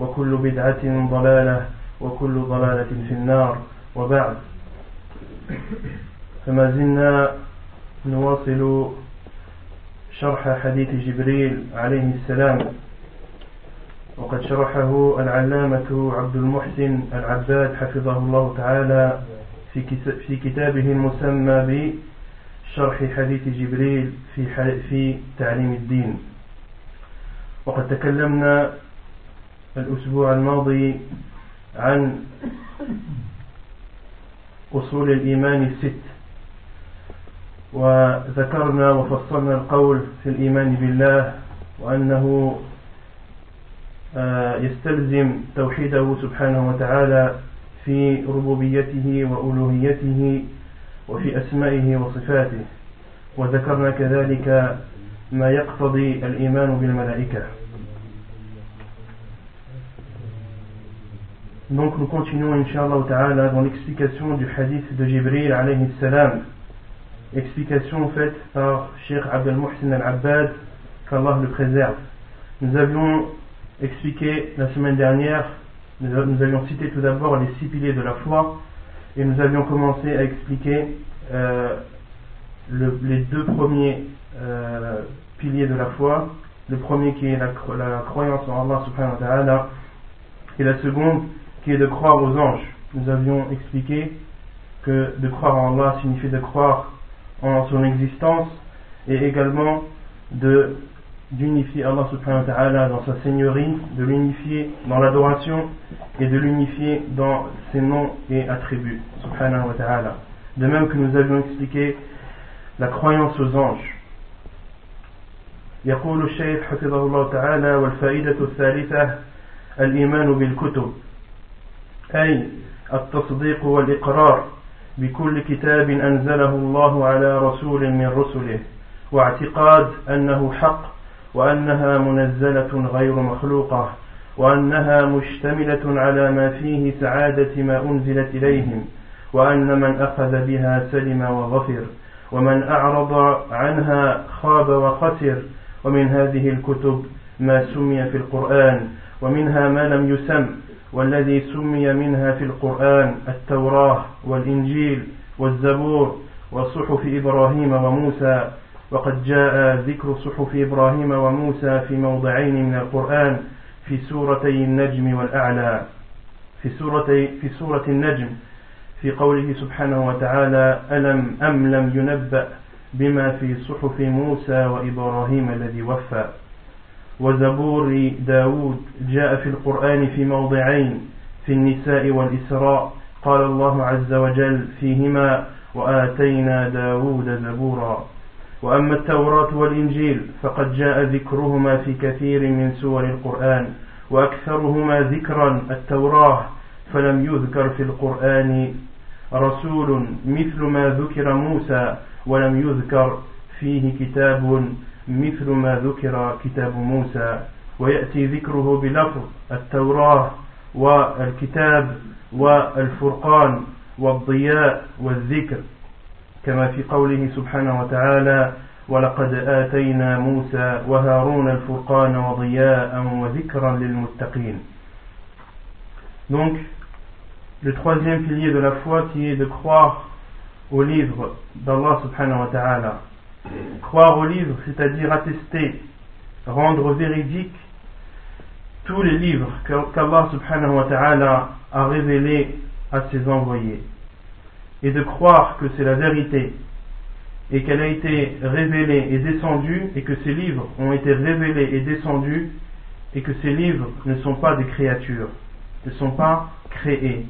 وكل بدعة ضلالة وكل ضلالة في النار. وبعد. فما زلنا نواصل شرح حديث جبريل عليه السلام. وقد شرحه العلامة عبد المحسن العباد حفظه الله تعالى في كتابه المسمى بشرح حديث جبريل في في تعليم الدين. وقد تكلمنا الأسبوع الماضي عن أصول الإيمان الست. وذكرنا وفصلنا القول في الإيمان بالله وأنه يستلزم توحيده سبحانه وتعالى في ربوبيته وألوهيته وفي أسمائه وصفاته. وذكرنا كذلك ما يقتضي الإيمان بالملائكة. Donc nous continuons Inch'Allah Ta'ala dans l'explication du hadith de Jibril alayhi salam. Explication faite par Sheikh Abdel Muhsin al-Abbad qu'Allah le préserve. Nous avions expliqué la semaine dernière nous avions cité tout d'abord les six piliers de la foi et nous avions commencé à expliquer euh, le, les deux premiers euh, piliers de la foi. Le premier qui est la, la croyance en Allah subhanahu wa ta'ala et la seconde qui est de croire aux anges nous avions expliqué que de croire en Allah signifie de croire en son existence et également de d'unifier Allah subhanahu wa ta'ala dans sa seigneurie, de l'unifier dans l'adoration et de l'unifier dans ses noms et attributs subhanahu wa ta'ala. De même que nous avions expliqué la croyance aux anges. يقول الشيخ حفظه الله تعالى والفائدة الثالثة الإيمان بالكتب أي التصديق والإقرار بكل كتاب أنزله الله على رسول من رسله واعتقاد أنه حق وأنها منزلة غير مخلوقة وأنها مشتملة على ما فيه سعادة ما أنزلت إليهم وأن من أخذ بها سلم وظفر ومن أعرض عنها خاب وخسر ومن هذه الكتب ما سمي في القرآن ومنها ما لم يسم والذي سمي منها في القرآن التوراة والإنجيل والزبور وصحف إبراهيم وموسى وقد جاء ذكر صحف إبراهيم وموسى في موضعين من القرآن في سورتي النجم والأعلى. في سورة في سورة النجم في قوله سبحانه وتعالى ألم أم لم ينبأ بما في صحف موسى وإبراهيم الذي وفى؟ وزبور داود جاء في القرآن في موضعين في النساء والإسراء قال الله عز وجل فيهما وآتينا داود زبورا. وأما التوراة والإنجيل فقد جاء ذكرهما في كثير من سور القرآن وأكثرهما ذكرا التوراة فلم يذكر في القرآن رسول مثل ما ذكر موسى ولم يذكر فيه كتاب مثل ما ذكر كتاب موسى ويأتي ذكره بلفظ التوراة والكتاب والفرقان والضياء والذكر كما في قوله سبحانه وتعالى ولقد آتينا موسى وهارون الفرقان وضياء وذكرا للمتقين Donc, le troisième pilier de la foi qui est de croire au livre d'Allah subhanahu wa ta'ala. Croire au livre, c'est-à-dire attester, rendre véridique tous les livres qu'Allah subhanahu wa ta'ala a révélés à ses envoyés. Et de croire que c'est la vérité et qu'elle a été révélée et descendue et que ces livres ont été révélés et descendus et que ces livres ne sont pas des créatures, ne sont pas créés.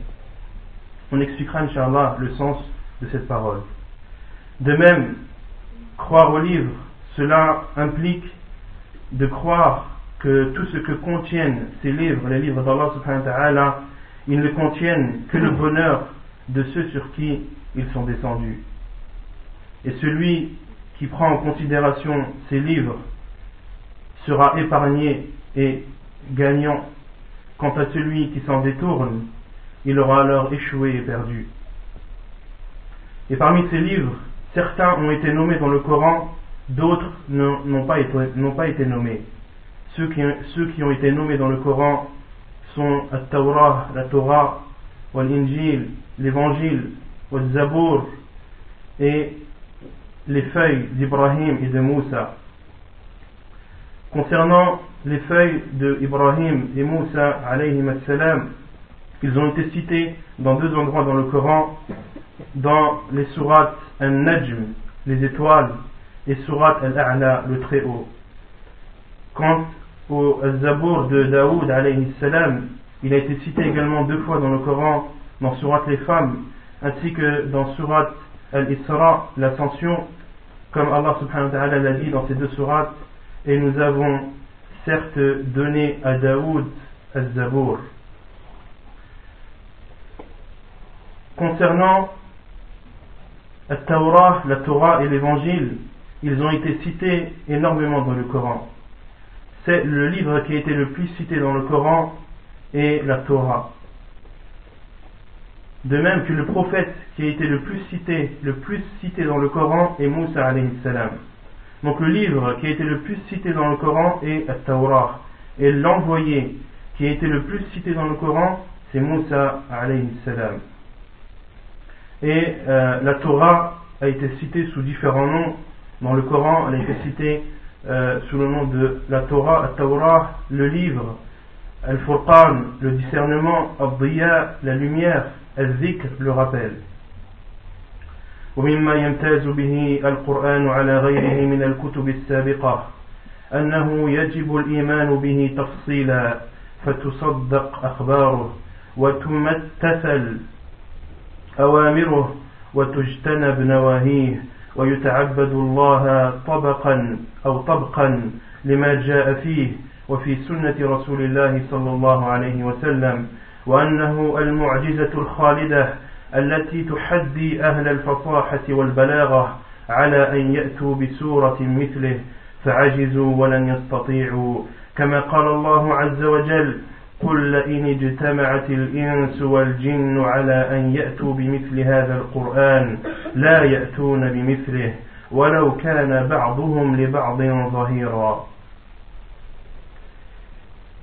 On expliquera, Inch'Allah, le sens de cette parole. De même, croire au livre, cela implique de croire que tout ce que contiennent ces livres, les livres d'Allah subhanahu wa ta'ala, ils ne contiennent que le bonheur de ceux sur qui ils sont descendus. Et celui qui prend en considération ces livres sera épargné et gagnant. Quant à celui qui s'en détourne, il aura alors échoué et perdu. Et parmi ces livres, certains ont été nommés dans le Coran, d'autres n'ont pas, été nommés. Ceux qui, ont été nommés dans le Coran sont la Torah, la Torah, l'Injil, l'Évangile, le Zabour et les feuilles d'Ibrahim et de Moussa. Concernant les feuilles d'Ibrahim et Moussa, ils ont été cités dans deux endroits dans le Coran, dans les sourates Al-Najm, les étoiles, et surat Al-A'la, le Très-Haut. Quant au Zabour de Daoud, il a été cité également deux fois dans le Coran, dans surat les femmes, ainsi que dans surat Al-Isra, l'ascension, comme Allah subhanahu wa ta'ala l'a dit dans ces deux sourates, et nous avons certes donné à Daoud Al-Zabour. Concernant la Torah, la Torah et l'Évangile, ils ont été cités énormément dans le Coran. C'est le livre qui a été le plus cité dans le Coran et la Torah. De même que le prophète qui a été le plus cité, le plus cité dans le Coran est Moussa alayhi salam. Donc le livre qui a été le plus cité dans le Coran est la Torah. Et l'envoyé qui a été le plus cité dans le Coran, c'est Moussa alayhi salam. Et euh, la Torah a été citée sous différents noms. Dans le Coran, elle a été citée euh, sous le nom de la Torah, la Torah, le livre, Al-Furqan, le discernement, Al-Diya, la lumière, Al-Zikr, le rappel. ومما يمتاز به القرآن على غيره من الكتب السابقة أنه يجب الإيمان به تفصيلا فتصدق أخباره وتمتثل أوامره وتجتنب نواهيه ويتعبد الله طبقا أو طبقا لما جاء فيه وفي سنة رسول الله صلى الله عليه وسلم وأنه المعجزة الخالدة التي تحدي أهل الفصاحة والبلاغة على أن يأتوا بسورة مثله فعجزوا ولن يستطيعوا. كما قال الله عز وجل قل لئن اجتمعت الإنس والجن على أن يأتوا بمثل هذا القرآن لا يأتون بمثله ولو كان بعضهم لبعض ظهيرا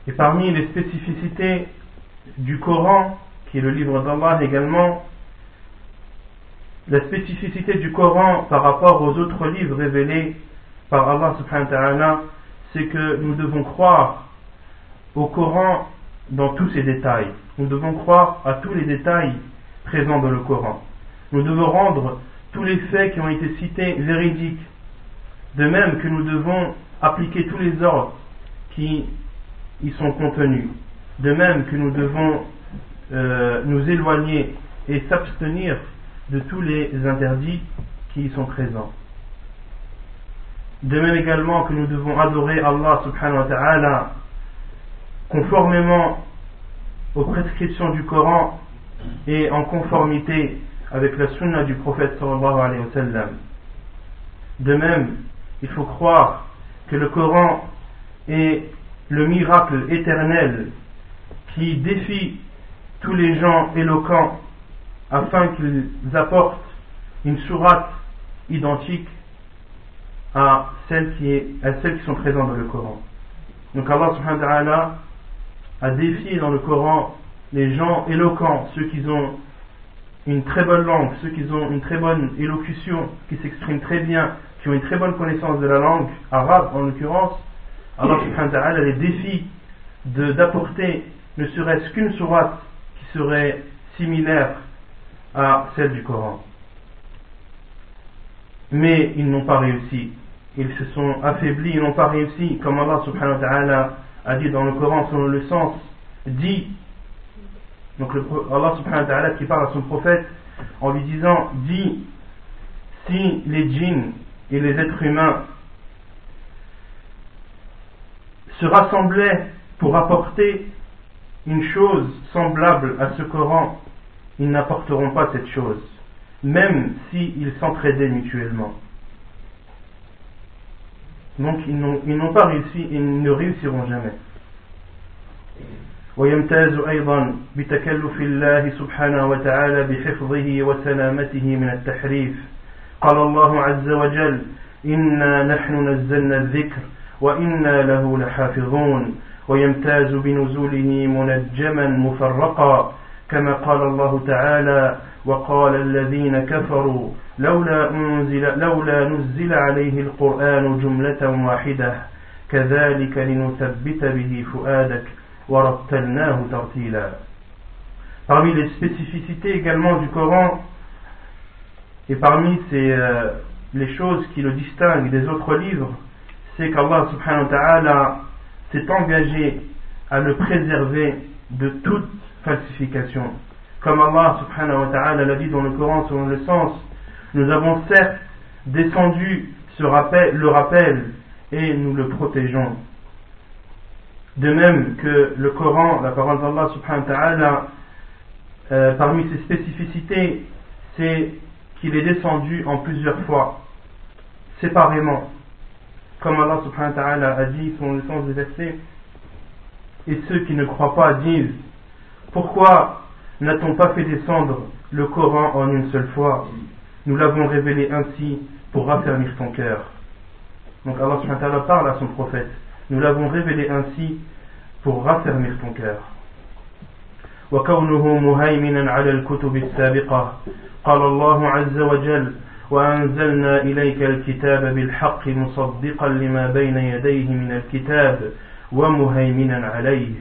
Et parmi les spécificités du Coran, qui est le livre d'Allah également, la spécificité du Coran par rapport aux autres livres révélés par Allah subhanahu wa ta'ala, c'est que nous devons croire au Coran dans tous ses détails. Nous devons croire à tous les détails présents dans le Coran. Nous devons rendre tous les faits qui ont été cités véridiques. De même que nous devons appliquer tous les ordres qui y sont contenus. De même que nous devons euh, nous éloigner et s'abstenir de tous les interdits qui y sont présents. De même également que nous devons adorer Allah subhanahu wa ta'ala conformément aux prescriptions du Coran et en conformité avec la sunna du prophète sallallahu alayhi wa sallam. De même, il faut croire que le Coran est le miracle éternel qui défie tous les gens éloquents afin qu'ils apportent une sourate identique à celles qui, qui sont présentes dans le Coran. Donc Allah subhanahu wa ta'ala a défié dans le Coran les gens éloquents, ceux qui ont une très bonne langue, ceux qui ont une très bonne élocution, qui s'expriment très bien, qui ont une très bonne connaissance de la langue arabe en l'occurrence, Allah subhanahu wa ta'ala les défie d'apporter ne serait-ce qu'une sourate qui serait similaire à celle du Coran. Mais ils n'ont pas réussi. Ils se sont affaiblis, ils n'ont pas réussi. Comme Allah subhanahu wa ta'ala a dit dans le Coran selon le sens, dit, donc Allah subhanahu wa qui parle à son prophète en lui disant, dit, si les djinns et les êtres humains se rassemblaient pour apporter une chose semblable à ce Coran, ils n'apporteront pas cette chose, même s'ils s'entraidaient mutuellement. Donc ils n'ont pas réussi et ne réussiront jamais. ويمتاز أيضا بتكلف الله سبحانه وتعالى بحفظه وسلامته من التحريف قال الله عز وجل إنا نحن نزلنا الذكر وإنا له لحافظون ويمتاز بنزوله منجما مفرقا كما قال الله تعالى وقال الذين كفروا لولا أنزل, لولا نزل عليه القرآن جملة واحدة كذلك لنثبت به فؤادك ورتلناه ترتيلا Parmi les spécificités également du Coran et parmi ces, euh, les choses qui le distinguent des autres livres, c'est qu'Allah subhanahu wa ta'ala s'est engagé à le préserver de toute falsification. Comme Allah subhanahu wa ta'ala l'a dit dans le Coran selon le sens, nous avons certes descendu ce rappel, le rappel et nous le protégeons. De même que le Coran, la parole d'Allah subhanahu wa ta'ala, euh, parmi ses spécificités, c'est qu'il est descendu en plusieurs fois, séparément. Comme Allah subhanahu wa ta'ala a dit selon le sens des versets, et ceux qui ne croient pas disent, pourquoi n'a-t-on pas fait descendre le Coran en une seule fois? Nous l'avons révélé ainsi pour raffermir ton cœur. Donc Allah subhanahu wa ta'ala parle à son prophète. Nous l'avons révélé ainsi pour raffermir ton cœur. وكونه مهيمنا على الكتب السابقة قال الله عز وجل وأنزلنا إليك الكتاب بالحق مصدقا لما بين يديه من الكتاب ومهيمنا عليه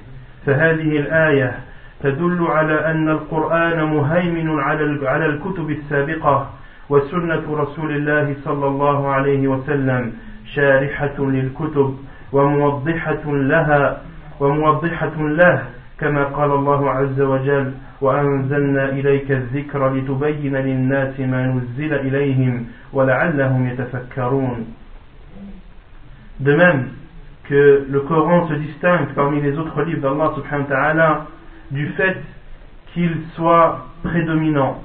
فهذه الآية تدل على أن القرآن مهيمن على الكتب السابقة وسنة رسول الله صلى الله عليه وسلم شارحة للكتب وموضحة لها وموضحة له كما قال الله عز وجل وأنزلنا إليك الذكر لتبين للناس ما نزل إليهم ولعلهم يتفكرون. De même que le Coran se distingue parmi les autres livres d'Allah subhanahu wa ta'ala du fait qu'il soit prédominant,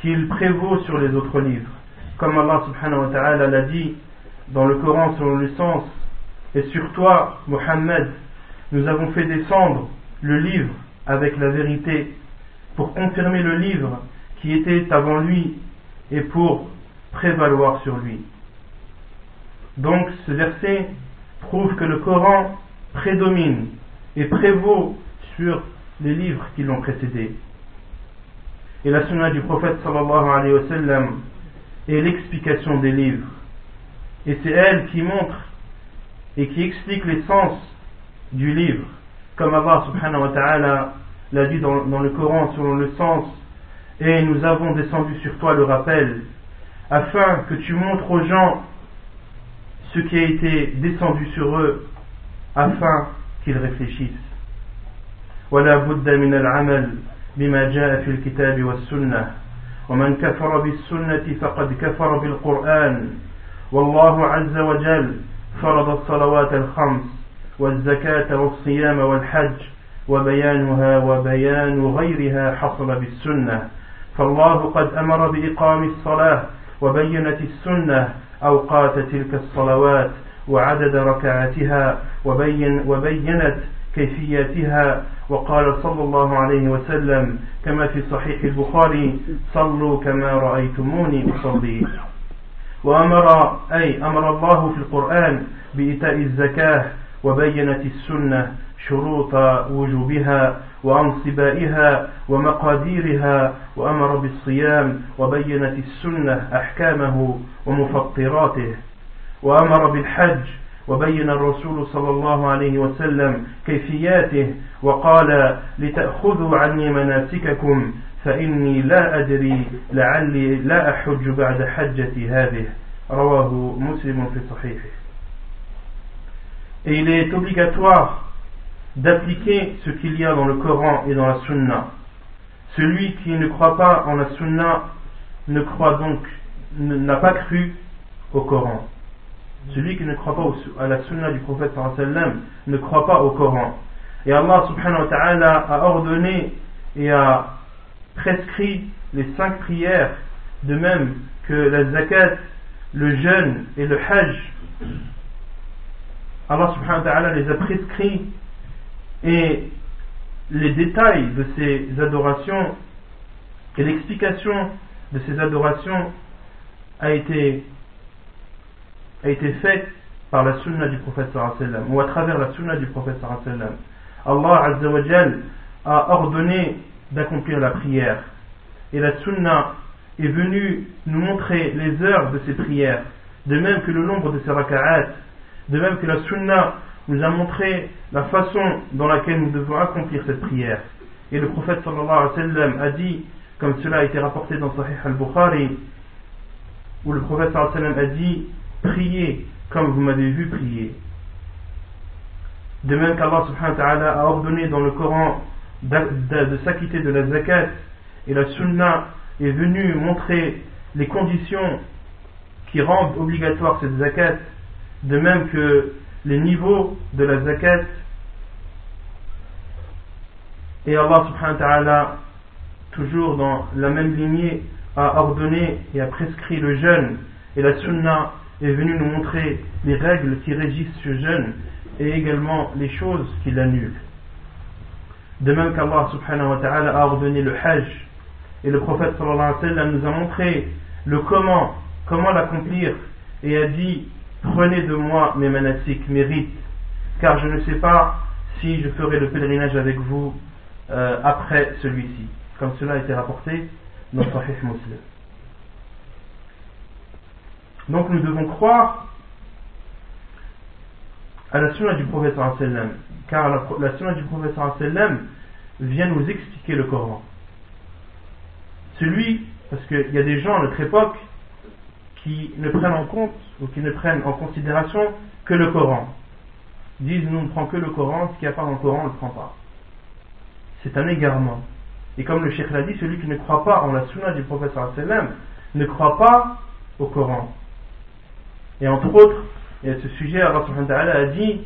qu'il prévaut sur les autres livres. Comme Allah subhanahu wa ta'ala l'a dit dans le Coran selon le sens, et sur toi, Muhammad, nous avons fait descendre le livre avec la vérité pour confirmer le livre qui était avant lui et pour prévaloir sur lui. Donc ce verset prouve que le Coran prédomine et prévaut sur les livres qui l'ont précédé. Et la sunna du prophète sallallahu alayhi wa sallam est l'explication des livres. Et c'est elle qui montre et qui explique l'essence du livre comme Allah subhanahu wa ta'ala l'a dit dans, le Coran selon le sens, et nous avons descendu sur toi le rappel, afin que tu montres aux gens ce qui a été descendu sur eux, afin qu'ils réfléchissent. بما جاء في الكتاب والسنة. ومن كفر بالسنة فقد كفر بالقرآن. والله عز وجل فرض الصلوات الخمس والزكاة والصيام والحج وبيانها وبيان غيرها حصل بالسنة. فالله قد أمر بإقام الصلاة وبينت السنة أوقات تلك الصلوات وعدد ركعاتها وبين وبينت كيفياتها. وقال صلى الله عليه وسلم كما في صحيح البخاري صلوا كما رأيتموني أصلي. وأمر أي أمر الله في القرآن بإيتاء الزكاة وبينت السنة شروط وجوبها وأنصبائها ومقاديرها وأمر بالصيام وبينت السنة أحكامه ومفطراته وأمر بالحج وبين الرسول صلى الله عليه وسلم كيفياته وقال لتأخذوا عني مناسككم فإني لا أدري لعلي لا أحج بعد حجتي هذه رواه مسلم في صحيحه Et il est obligatoire d'appliquer ce qu'il y a dans le Coran et dans la Sunna. Celui qui ne croit pas en la Sunna ne croit donc n'a pas cru au Coran. Celui qui ne croit pas à la Sunna du prophète sallam ne croit pas au Coran. Et Allah subhanahu wa ta'ala a ordonné et a prescrit les cinq prières, de même que la zakat, le jeûne et le hajj. Allah subhanahu wa ta'ala les a prescrits et les détails de ces adorations et l'explication de ces adorations a été, a été faite par la sunna du prophète sallam ou à travers la sunna du prophète sallam. Allah Azzawajal a ordonné d'accomplir la prière et la sunna est venue nous montrer les heures de ces prières de même que le nombre de ces raka'at de même que la sunna nous a montré la façon dans laquelle nous devons accomplir cette prière. Et le prophète sallallahu alayhi wa sallam a dit, comme cela a été rapporté dans Sahih al-Bukhari, où le prophète sallallahu alayhi wa sallam a dit, priez comme vous m'avez vu prier. De même qu'Allah subhanahu wa ta'ala a ordonné dans le Coran de, s'acquitter de la zakat, et la sunna est venue montrer les conditions qui rendent obligatoire cette zakat, de même que les niveaux de la zakat et Allah subhanahu wa ta'ala toujours dans la même lignée a ordonné et a prescrit le jeûne et la sunna est venue nous montrer les règles qui régissent ce jeûne et également les choses qui l'annulent. De même qu'Allah subhanahu wa ta'ala a ordonné le hajj et le prophète sallallahu alayhi wa sallam nous a montré le comment, comment l'accomplir et a dit Prenez de moi mes manasiks, mes rites, car je ne sais pas si je ferai le pèlerinage avec vous euh, après celui-ci, comme cela a été rapporté dans Sahih Muslim. Donc nous devons croire à la sunna du prophète car la, la sunna du prophète vient nous expliquer le Coran. Celui, parce qu'il y a des gens à notre époque qui ne prennent en compte ou qui ne prennent en considération que le Coran. disent nous ne prenons que le Coran, ce qui n'y a pas dans le Coran, on ne le prend pas. C'est un égarement. Et comme le Cheikh l'a dit, celui qui ne croit pas en la sunna du prophète sallam ne croit pas au Coran. Et entre autres, et à ce sujet, Allah a dit,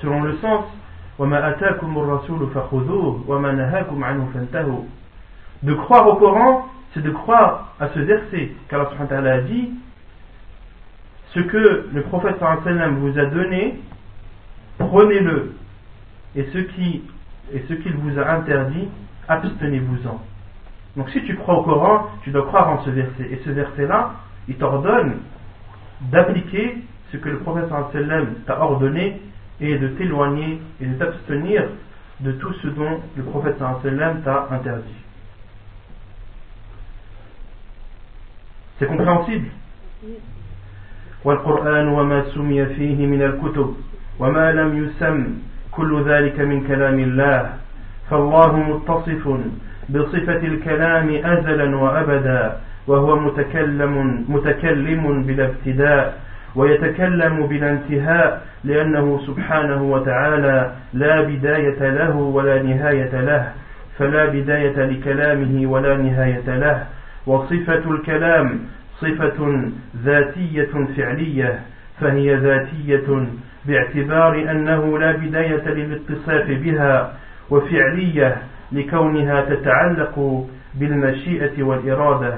selon le sens, de croire au Coran c'est de croire à ce verset qu'Allah a dit ce que le prophète vous a donné, prenez-le, et ce qui et ce qu'il vous a interdit, abstenez-vous-en. Donc si tu crois au Coran, tu dois croire en ce verset. Et ce verset-là, il t'ordonne d'appliquer ce que le prophète t'a ordonné et de t'éloigner et de t'abstenir de tout ce dont le prophète t'a interdit. C'est compréhensible والقرآن وما سمي فيه من الكتب وما لم يسم كل ذلك من كلام الله فالله متصف بصفة الكلام أزلا وأبدا وهو متكلم متكلم بلا ابتداء ويتكلم بلا انتهاء لأنه سبحانه وتعالى لا بداية له ولا نهاية له فلا بداية لكلامه ولا نهاية له. وصفة الكلام صفة ذاتية فعلية فهي ذاتية باعتبار أنه لا بداية للاتصاف بها وفعلية لكونها تتعلق بالمشيئة والإرادة.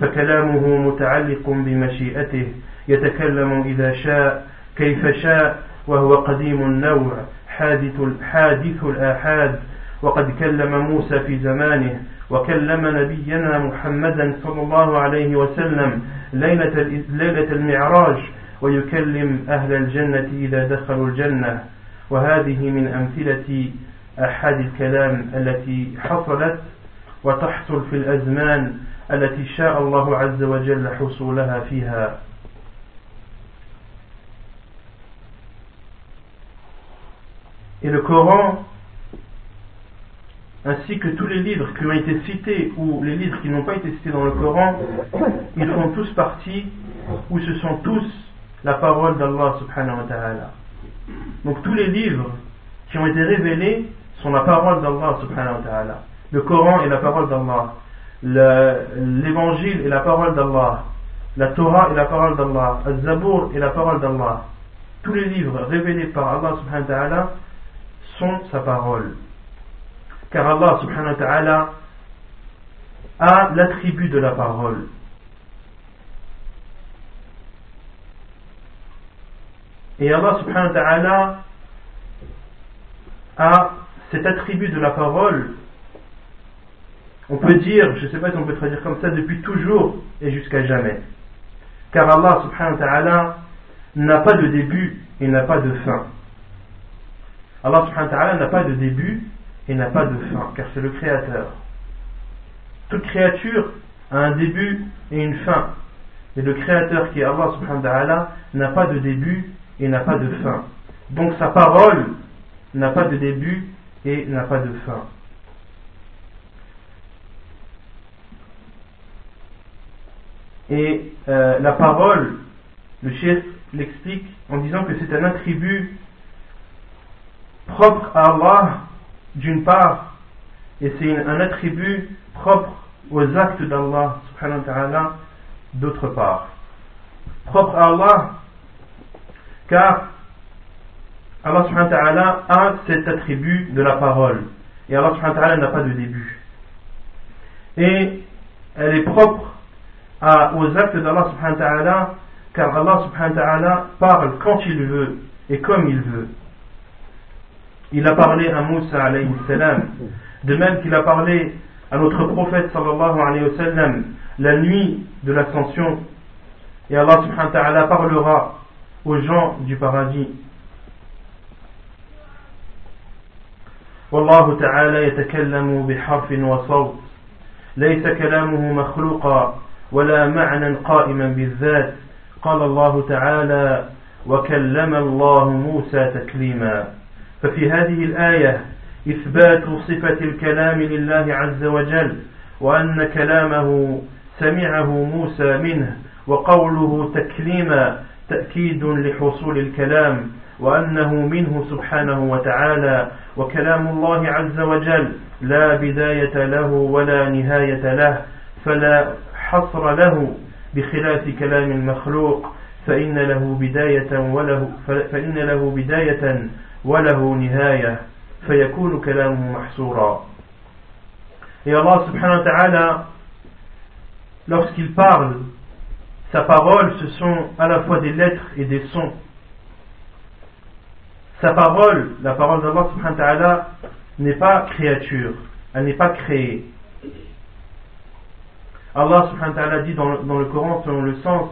فكلامه متعلق بمشيئته يتكلم إذا شاء كيف شاء وهو قديم النوع حادث حادث الآحاد. وقد كلم موسى في زمانه وكلم نبينا محمدا صلى الله عليه وسلم ليلة, ليلة المعراج ويكلم أهل الجنة إذا دخلوا الجنة. وهذه من أمثلة أحد الكلام التي حصلت وتحصل في الأزمان. التي شاء الله عز وجل حصولها فيها Et le Coran, ainsi que tous les livres qui ont été cités ou les livres qui n'ont pas été cités dans le Coran, ils font tous partie ou ce sont tous la parole d'Allah subhanahu wa ta'ala. Donc tous les livres qui ont été révélés sont la parole d'Allah subhanahu wa ta'ala. Le Coran est la parole d'Allah. L'évangile est la parole d'Allah. La Torah est la parole d'Allah. Le Zabour est la parole d'Allah. Tous les livres révélés par Allah subhanahu wa ta'ala sont sa parole. Car Allah subhanahu wa ta'ala a l'attribut de la parole. Et Allah subhanahu wa ta'ala a cet attribut de la parole, on peut dire, je ne sais pas si on peut traduire comme ça, depuis toujours et jusqu'à jamais. Car Allah subhanahu wa ta'ala n'a pas de début et n'a pas de fin. Allah subhanahu wa ta'ala n'a pas de début et n'a pas de fin, car c'est le créateur. Toute créature a un début et une fin. Et le créateur qui est Allah subhanahu wa ta'ala n'a pas de début et n'a pas de fin. Donc sa parole n'a pas de début et n'a pas de fin. Et euh, la parole, le chef l'explique en disant que c'est un attribut propre à Allah d'une part, et c'est un attribut propre aux actes d'Allah d'autre part. Propre à Allah, car Allah subhanahu wa ta'ala a cet attribut de la parole. Et Allah subhanahu wa ta'ala n'a pas de début. Et elle est propre à, aux actes d'Allah subhanahu wa ta'ala, car Allah subhanahu wa ta'ala parle quand il veut et comme il veut. Il a parlé à Moussa alayhi salam, de même qu'il a parlé à notre prophète sallallahu alayhi wa sallam la nuit de l'ascension. Et Allah subhanahu wa ta'ala parlera aux gens du paradis. والله تعالى يتكلم بحرف وصوت ليس كلامه مخلوقا ولا معنى قائما بالذات. قال الله تعالى وكلم الله موسى تكليما. ففي هذه الآية إثبات صفة الكلام لله عز وجل وأن كلامه سمعه موسى منه وقوله تكليما تأكيد لحصول الكلام وأنه منه سبحانه وتعالى. وكلام الله عز وجل لا بداية له ولا نهاية له فلا حصر له بخلاف كلام المخلوق فإن له بداية وله فإن له بداية وله نهاية فيكون كلامه محصورا Et Allah subhanahu wa ta'ala, lorsqu'il parle, sa parole, ce sont à la fois des lettres et des sons. Sa parole, la parole d'Allah subhanahu wa ta'ala, n'est pas créature, elle n'est pas créée. Allah subhanahu wa ta'ala dit dans, le Coran selon le sens,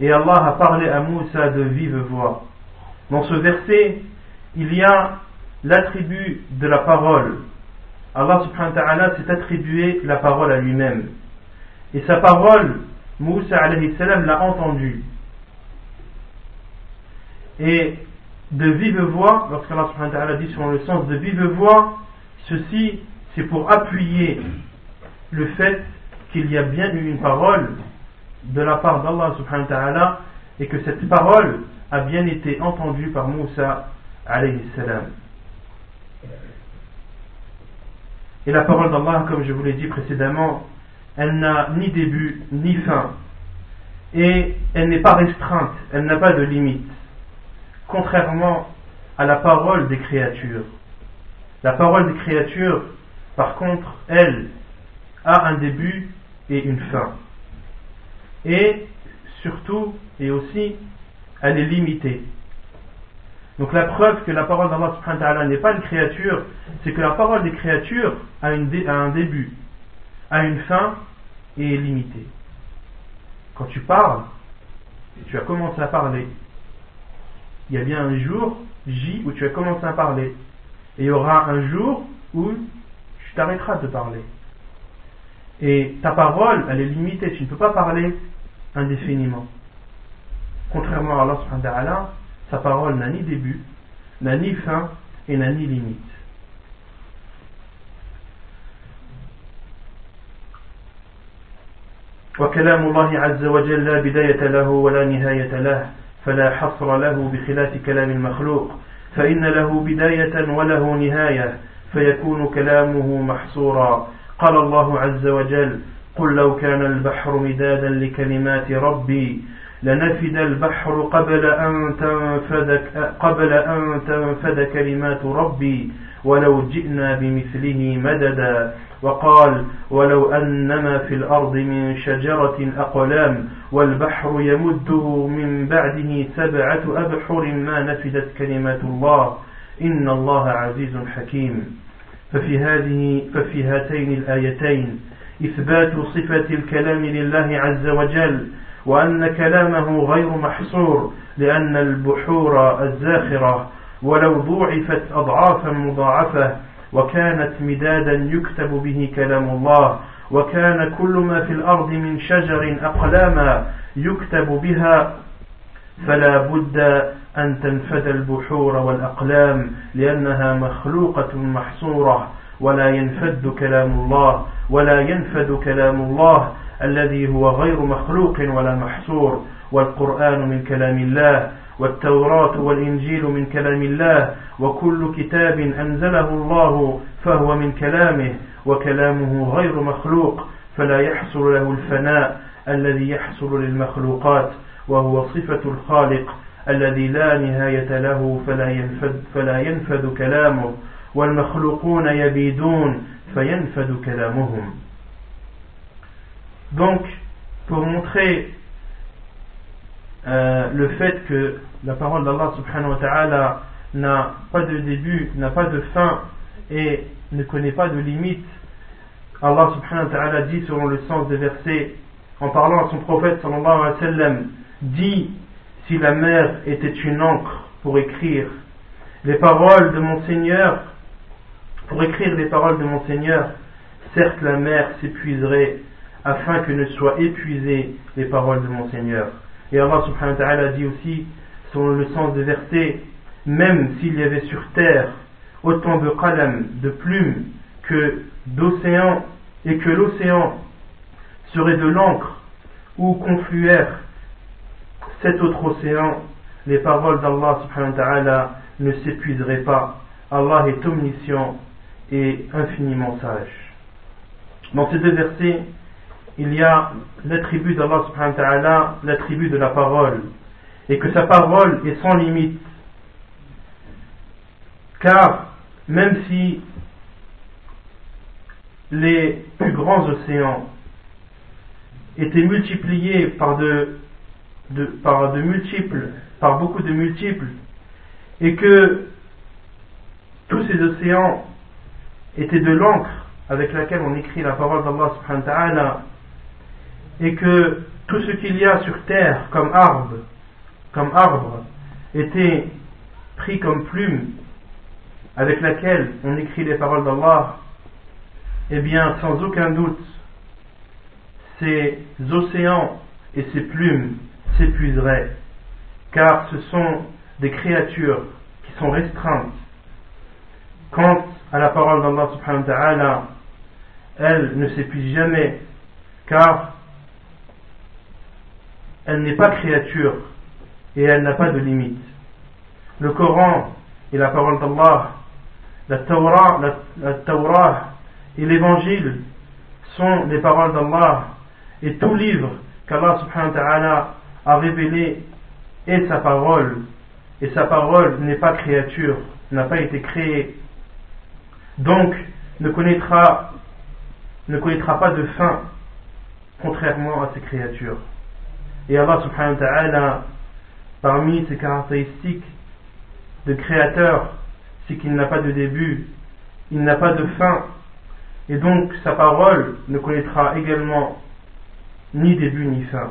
et Allah a parlé à Moussa de vive voix. Dans ce verset, il y a l'attribut de la parole. Allah subhanahu wa ta'ala s'est attribué la parole à lui-même. Et sa parole, Moussa alayhi salam l'a entendue. Et de vive voix, lorsqu'Allah subhanahu wa ta'ala dit sur le sens de vive voix, ceci c'est pour appuyer le fait qu'il y a bien eu une parole de la part d'Allah subhanahu wa ta'ala et que cette parole a bien été entendue par Moussa alayhi salam. Et la parole d'Allah, comme je vous l'ai dit précédemment, elle n'a ni début ni fin. Et elle n'est pas restreinte, elle n'a pas de limite. Contrairement à la parole des créatures. La parole des créatures, par contre, elle a un début et une fin. Et surtout, et aussi, elle est limitée. Donc la preuve que la parole d'Allah n'est pas une créature, c'est que la parole des créatures a, un début, a une fin et est limitée. Quand tu parles, tu as commencé à parler, il y a bien un jour, J, où tu as commencé à parler. Et il y aura un jour où tu t'arrêteras de parler. Et ta parole, elle est limitée, tu ne peux pas parler indéfiniment. Contrairement à Allah subhanahu wa ta'ala, sa parole n'a ni début, n'a ni fin et n'a ni limite. وكلام الله عز وجل لا بداية له ولا نهاية له فلا حصر له بخلاف كلام المخلوق فإن له بداية وله نهاية فيكون كلامه محصورا قال الله عز وجل قل لو كان البحر مدادا لكلمات ربي لنفد البحر قبل أن تنفد قبل أن تنفد كلمات ربي ولو جئنا بمثله مددا. وقال ولو أنما في الأرض من شجرة أقلام والبحر يمده من بعده سبعة أبحر ما نفدت كلمات الله. إن الله عزيز حكيم. ففي هذه ففي هاتين الآيتين إثبات صفة الكلام لله عز وجل وأن كلامه غير محصور لأن البحور الزاخرة ولو ضوعفت أضعافا مضاعفة وكانت مدادا يكتب به كلام الله وكان كل ما في الأرض من شجر أقلاما يكتب بها فلا بد أن تنفد البحور والأقلام لأنها مخلوقة محصورة. ولا ينفد كلام الله ولا ينفد كلام الله الذي هو غير مخلوق ولا محصور. والقرآن من كلام الله والتوراة والإنجيل من كلام الله وكل كتاب أنزله الله فهو من كلامه وكلامه غير مخلوق فلا يحصل له الفناء الذي يحصل للمخلوقات وهو صفة الخالق. الذي لا نهاية له فلا ينفد, فلا ينفد كلامه والمخلوقون يبيدون فينفد كلامهم Donc, pour montrer euh, le fait que la parole d'Allah subhanahu wa ta'ala n'a pas de début, n'a pas de fin et ne connaît pas de limite, Allah subhanahu wa ta'ala dit selon le sens des versets, en parlant à son prophète sallallahu alayhi wa sallam, dit si la mer était une encre pour écrire les paroles de mon Seigneur, pour écrire les paroles de mon Seigneur, certes la mer s'épuiserait afin que ne soient épuisées les paroles de mon Seigneur. Et Allah subhanahu wa ta'ala dit aussi, selon le sens des versets, même s'il y avait sur terre autant de qalam, de plumes, que d'océans, et que l'océan serait de l'encre, où confluèrent cet autre océan, les paroles d'Allah subhanahu wa ta'ala ne s'épuiseraient pas. Allah est omniscient et infiniment sage. Dans ces deux versets, il y a l'attribut d'Allah subhanahu wa ta'ala, l'attribut de la parole, et que sa parole est sans limite. Car même si les plus grands océans étaient multipliés par de, par de multiples, par beaucoup de multiples, et que tous ces océans étaient de l'encre avec laquelle on écrit la parole d'Allah subhanahu wa et que tout ce qu'il y a sur terre comme arbre, comme arbre, était pris comme plume avec laquelle on écrit les paroles d'Allah, eh bien, sans aucun doute, ces océans et ces plumes s'épuiseraient, car ce sont des créatures qui sont restreintes. Quant à la parole d'Allah subhanahu wa ta'ala, elle ne s'épuise jamais, car elle n'est pas créature et elle n'a pas de limite. Le Coran et la parole d'Allah, la Torah, la, et l'Évangile sont les paroles d'Allah et tout livre qu'Allah subhanahu wa ta'ala a révélé est sa parole et sa parole n'est pas créature, n'a pas été créée. Donc ne connaîtra, ne connaîtra pas de fin contrairement à ces créatures. Et Allah subhanahu wa ta'ala, parmi ses caractéristiques, de créateur, c'est qu'il n'a pas de début, il n'a pas de fin, et donc sa parole ne connaîtra également ni début ni fin.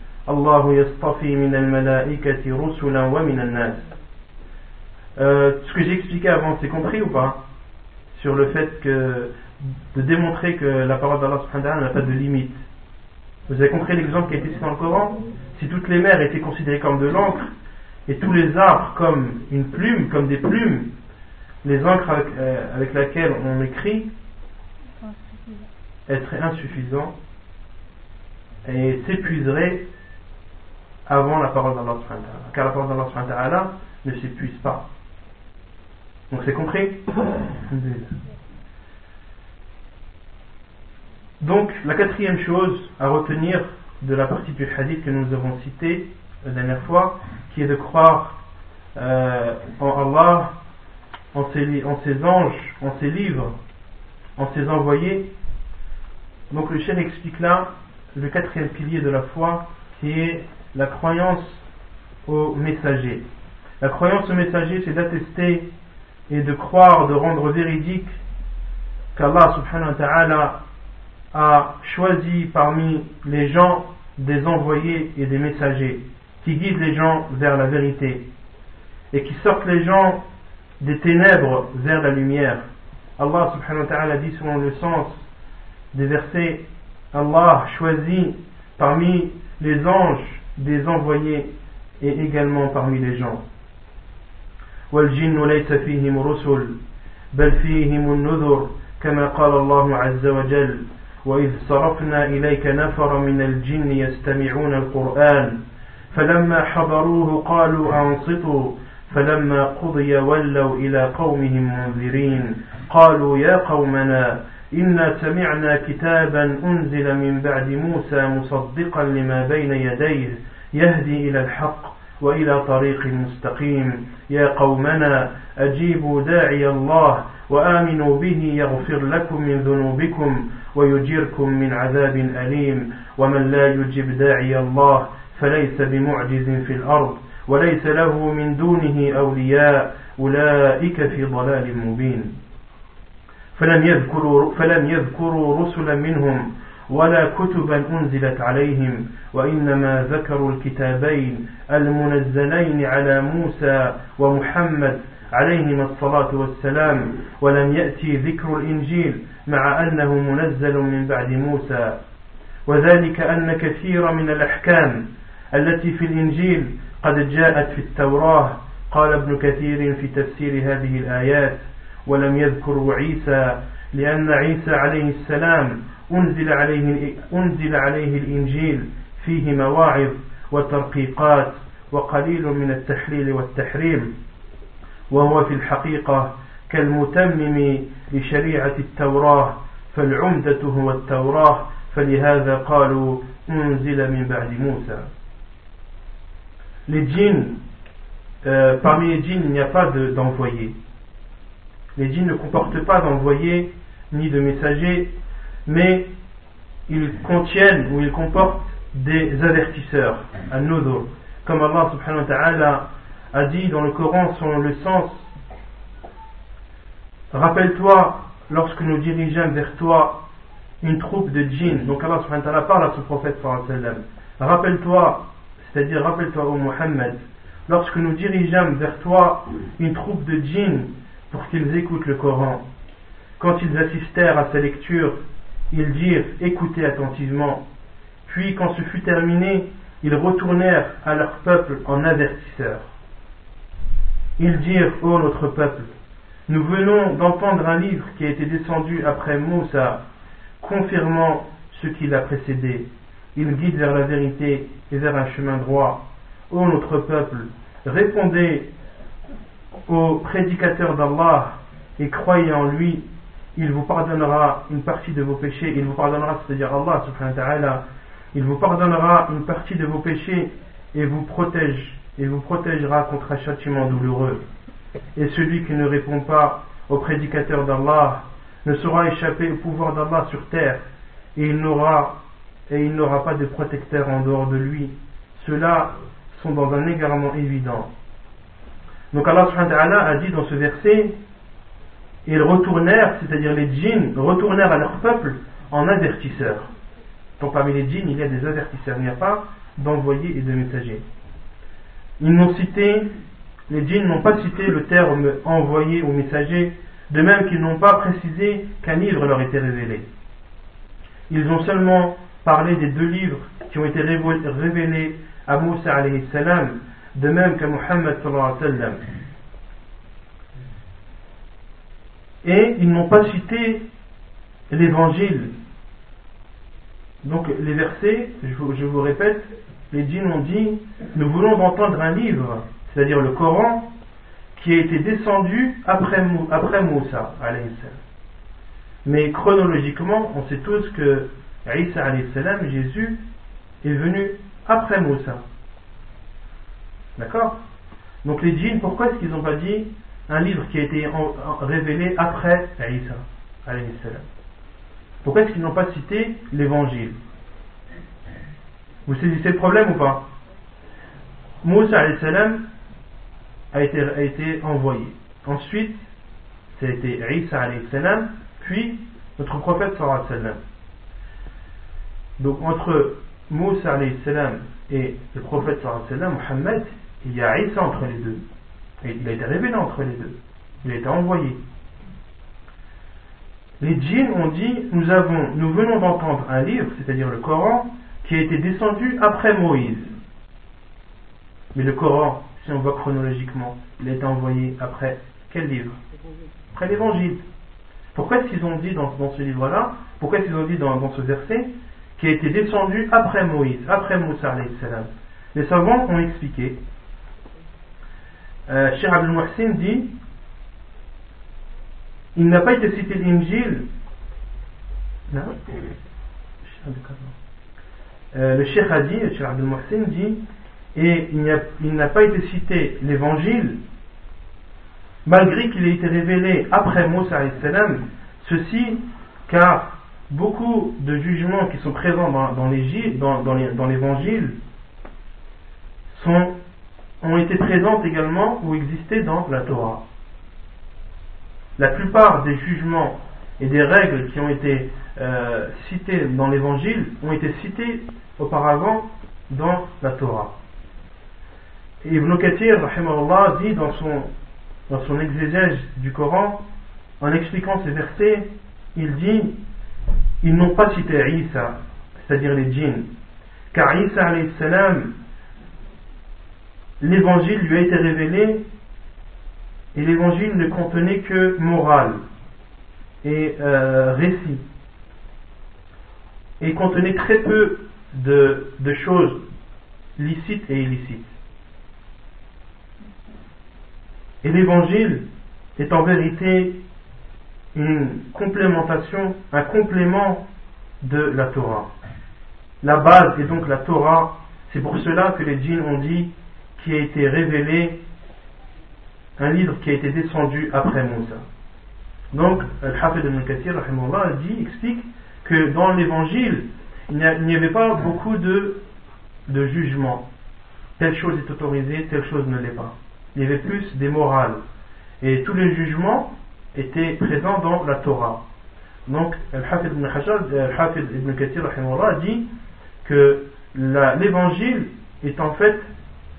Allah yastafi min al-malaikati rusulan wa min al-nas. Euh, ce que j'ai expliqué avant, c'est compris ou pas Sur le fait que de démontrer que la parole d'Allah n'a pas de limite? Vous avez compris l'exemple qui a été cité dans le Coran? Si toutes les mers étaient considérées comme de l'encre, et tous les arbres comme une plume, comme des plumes, les encres avec, euh, avec laquelle on écrit, être insuffisant et s'épuiserait avant la parole d'Allah car la parole d'Allah ne s'épuise pas. Donc c'est compris Donc la quatrième chose à retenir de la partie du hadith que nous avons cité la dernière fois, qui est de croire euh, en Allah, en ses, en ses anges, en ses livres, en ses envoyés. Donc le chien explique là le quatrième pilier de la foi, qui est la croyance aux messagers. La croyance aux messagers, c'est d'attester et de croire, de rendre véridique qu'Allah subhanahu wa ta'ala a choisi parmi les gens des envoyés et des messagers qui guident les gens vers la vérité et qui sortent les gens des ténèbres vers la lumière. Allah subhanahu wa ta'ala dit selon le sens des versets Allah choisit parmi les anges des envoyés et également parmi les gens. والجن ليس فيهم رسل بل فيهم النذر كما قال الله عز وجل وإذ صرفنا إليك نفر من الجن يستمعون القرآن فلما حضروه قالوا أنصتوا فلما قضي ولوا إلى قومهم منذرين قالوا يا قومنا إنا سمعنا كتابا أنزل من بعد موسى مصدقا لما بين يديه يهدي إلى الحق وإلى طريق مستقيم. يا قومنا أجيبوا داعي الله وآمنوا به يغفر لكم من ذنوبكم ويجيركم من عذاب أليم. ومن لا يجب داعي الله فليس بمعجز في الأرض وليس له من دونه أولياء. أولئك في ضلال مبين. فلم يذكروا, فلم يذكروا رسلا منهم ولا كتبا أنزلت عليهم وإنما ذكروا الكتابين المنزلين على موسى ومحمد عليهما الصلاة والسلام. ولم يأتي ذكر الإنجيل مع أنه منزل من بعد موسى. وذلك أن كثير من الأحكام التي في الإنجيل قد جاءت في التوراة. قال ابن كثير في تفسير هذه الآيات ولم يذكروا عيسى لأن عيسى عليه السلام أنزل عليه, أنزل عليه الإنجيل فيه مواعظ وترقيقات وقليل من التحليل والتحريم وهو في الحقيقة كالمتمم لشريعة التوراة فالعمدة هو التوراة فلهذا قالوا أنزل من بعد موسى Les djinns, euh, parmi les djinns, il n'y a pas d'envoyés. Les djinns ne comportent pas d'envoyés ni de messagers, mais ils contiennent ou ils comportent des avertisseurs, un nodo. Comme Allah subhanahu wa ta'ala a dit dans le Coran selon le sens Rappelle-toi lorsque nous dirigeons vers toi une troupe de djinns. Donc Allah subhanahu wa ta'ala parle à son prophète Rappelle-toi, c'est-à-dire rappelle-toi au Muhammad, lorsque nous dirigeons vers toi une troupe de djinns pour qu'ils écoutent le Coran. Quand ils assistèrent à sa lecture, ils dirent Écoutez attentivement. Puis, quand ce fut terminé, ils retournèrent à leur peuple en avertisseurs. Ils dirent Ô notre peuple, nous venons d'entendre un livre qui a été descendu après Moussa, confirmant ce qui l'a précédé. Il guide vers la vérité et vers un chemin droit. Ô notre peuple, répondez au prédicateur d'Allah et croyez en lui, il vous pardonnera une partie de vos péchés, il vous pardonnera, c'est-à-dire Allah subhanahu wa ta'ala, il vous pardonnera une partie de vos péchés et vous protège et vous protégera contre un châtiment douloureux. Et celui qui ne répond pas au prédicateur d'Allah ne saura échapper au pouvoir d'Allah sur terre et il n'aura et il n'aura pas de protecteur en dehors de lui. Ceux-là sont dans un égarement évident. Donc Allah a dit dans ce verset ils retournèrent, c'est-à-dire les djinns, retournèrent à leur peuple en avertisseurs. Donc parmi les djinns, il y a des avertisseurs, il n'y a pas d'envoyés et de messagers. Ils n'ont cité, les djinns n'ont pas cité le terme envoyé ou messager, de même qu'ils n'ont pas précisé qu'un livre leur était révélé. Ils ont seulement parlé des deux livres qui ont été révélés à Moussa alayhi salam, de même qu'à Muhammad sallallahu alayhi wa sallam. Et ils n'ont pas cité l'évangile. Donc les versets, je vous, répète, les djinns ont dit, nous voulons entendre un livre, c'est-à-dire le Coran, qui a été descendu après, après Moussa, mais chronologiquement, on sait tous que Isa, Jésus, est venu après Moussa. D'accord Donc les djinns, pourquoi est-ce qu'ils n'ont pas dit un livre qui a été révélé après Isa Pourquoi est-ce qu'ils n'ont pas cité l'évangile Vous saisissez le problème ou pas Moussa a été, a été envoyé. Ensuite, c'était Isa puis notre prophète sallam. Donc entre Moussa et le prophète sallam, Mohammed, il y a Isa entre les deux. Il a été révélé entre les deux. Il a été envoyé. Les djinns ont dit nous, avons, nous venons d'entendre un livre, c'est-à-dire le Coran, qui a été descendu après Moïse. Mais le Coran, si on voit chronologiquement, il a été envoyé après quel livre? Après l'Évangile. Pourquoi est-ce qu'ils ont dit dans, ce livre-là, pourquoi est-ce qu'ils ont dit dans, ce verset, qui a été descendu après Moïse, après Moussa Les savants ont expliqué euh, Cheikh Abdel Mohsin dit il n'a pas été cité l'Injil. Euh, le Cheikh a dit, le Cheikh Abdel Mohsin dit, et il n'a pas été cité l'évangile, malgré qu'il ait été révélé après Moussa ceci car beaucoup de jugements qui sont présents dans, dans l'évangile sont ont été présentes également ou existaient dans la Torah. La plupart des jugements et des règles qui ont été euh, citées dans l'évangile ont été citées auparavant dans la Torah. Et Ibn Kathir dit dans son, dans son exégèse du Coran, en expliquant ces versets, il dit ils n'ont pas cité Isa, c'est-à-dire les djinns, car Isa salam l'évangile lui a été révélé et l'évangile ne contenait que morale et euh, récit. Et contenait très peu de, de choses licites et illicites. Et l'évangile est en vérité une complémentation, un complément de la Torah. La base est donc la Torah. C'est pour cela que les djinns ont dit qui a été révélé, un livre qui a été descendu après Moussa. Donc, Al-Hafid ibn Kathir dit, explique que dans l'évangile, il n'y avait pas beaucoup de, de jugements. Telle chose est autorisée, telle chose ne l'est pas. Il y avait plus des morales. Et tous les jugements étaient présents dans la Torah. Donc, Al-Hafid ibn, Al ibn Kathir dit que l'évangile est en fait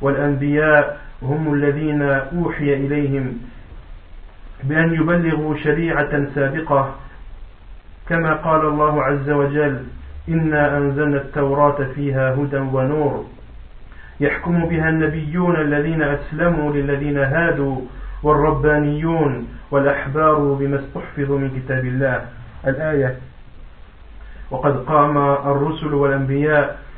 والأنبياء هم الذين أوحي إليهم بأن يبلغوا شريعة سابقة. كما قال الله عز وجل إنا أنزلنا التوراة فيها هدى ونور يحكم بها النبيون الذين أسلموا للذين هادوا والربانيون والأحبار بما استحفظوا من كتاب الله. الآية وقد قام الرسل والأنبياء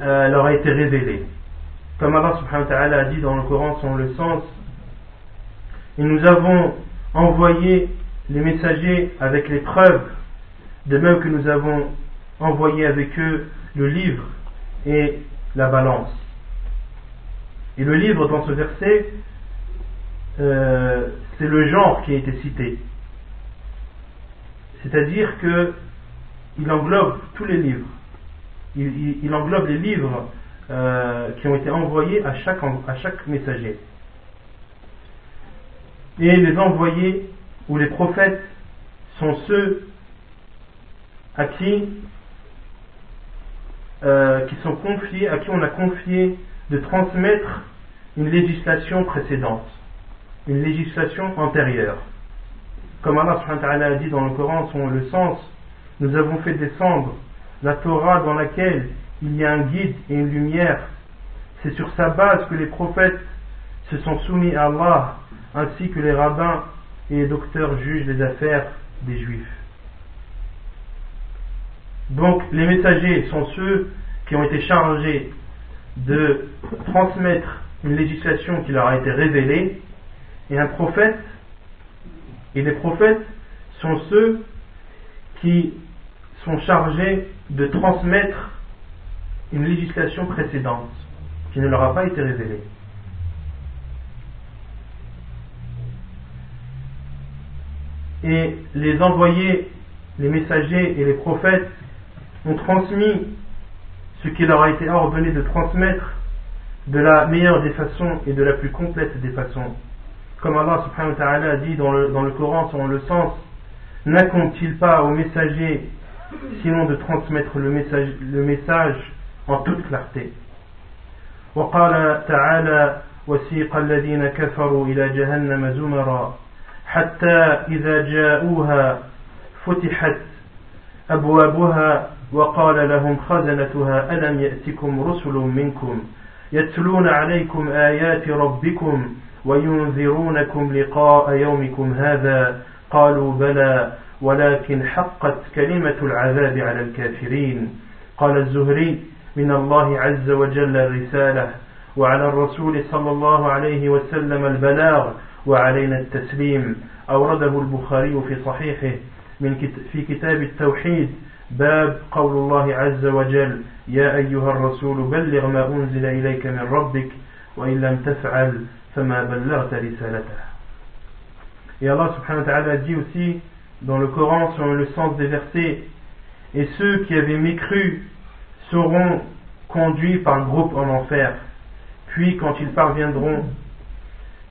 euh, leur a été révélée. Comme Allah subhanahu wa ta'ala a dit dans le Coran sans le sens, et nous avons envoyé les messagers avec les preuves, de même que nous avons envoyé avec eux le livre et la balance. Et le livre dans ce verset, euh, c'est le genre qui a été cité. C'est-à-dire que il englobe tous les livres. Il, englobe les livres euh, qui ont été envoyés à chaque, messager. Et les envoyés ou les prophètes sont ceux à qui euh, qui sont confiés, à qui on a confié de transmettre une législation précédente, une législation antérieure. Comme Allah a dit dans le Coran, selon le sens, nous avons fait descendre la Torah dans laquelle il y a un guide et une lumière. C'est sur sa base que les prophètes se sont soumis à Allah, ainsi que les rabbins et les docteurs jugent les affaires des juifs. Donc les messagers sont ceux qui ont été chargés de transmettre une législation qui leur a été révélée, et un prophète, et les prophètes sont ceux qui sont chargés de transmettre une législation précédente qui ne leur a pas été révélée. Et les envoyés, les messagers et les prophètes ont transmis ce qui leur a été ordonné de transmettre de la meilleure des façons et de la plus complète des façons. Comme Allah subhanahu wa ta'ala a dit dans le, Coran, selon le sens, n'accompt-il pas aux messagers sinon de transmettre le message, le message en toute clarté وقال تعالى وسيق الذين كفروا إلى جهنم زمرا حتى إذا جاءوها فتحت أبوابها وقال لهم خزنتها ألم يأتكم رسل منكم يتلون عليكم آيات ربكم وينذرونكم لقاء يومكم هذا قالوا بلى ولكن حقت كلمة العذاب على الكافرين. قال الزهري من الله عز وجل الرسالة وعلى الرسول صلى الله عليه وسلم البلاغ وعلينا التسليم. أورده البخاري في صحيحه من في كتاب التوحيد باب قول الله عز وجل يا أيها الرسول بلغ ما أنزل إليك من ربك وإن لم تفعل فما بلغت رسالته. Allah subhanahu wa ta'ala dit aussi dans le Coran selon le sens des versets Et ceux qui avaient mécru seront conduits par groupe en enfer. Puis quand ils parviendront,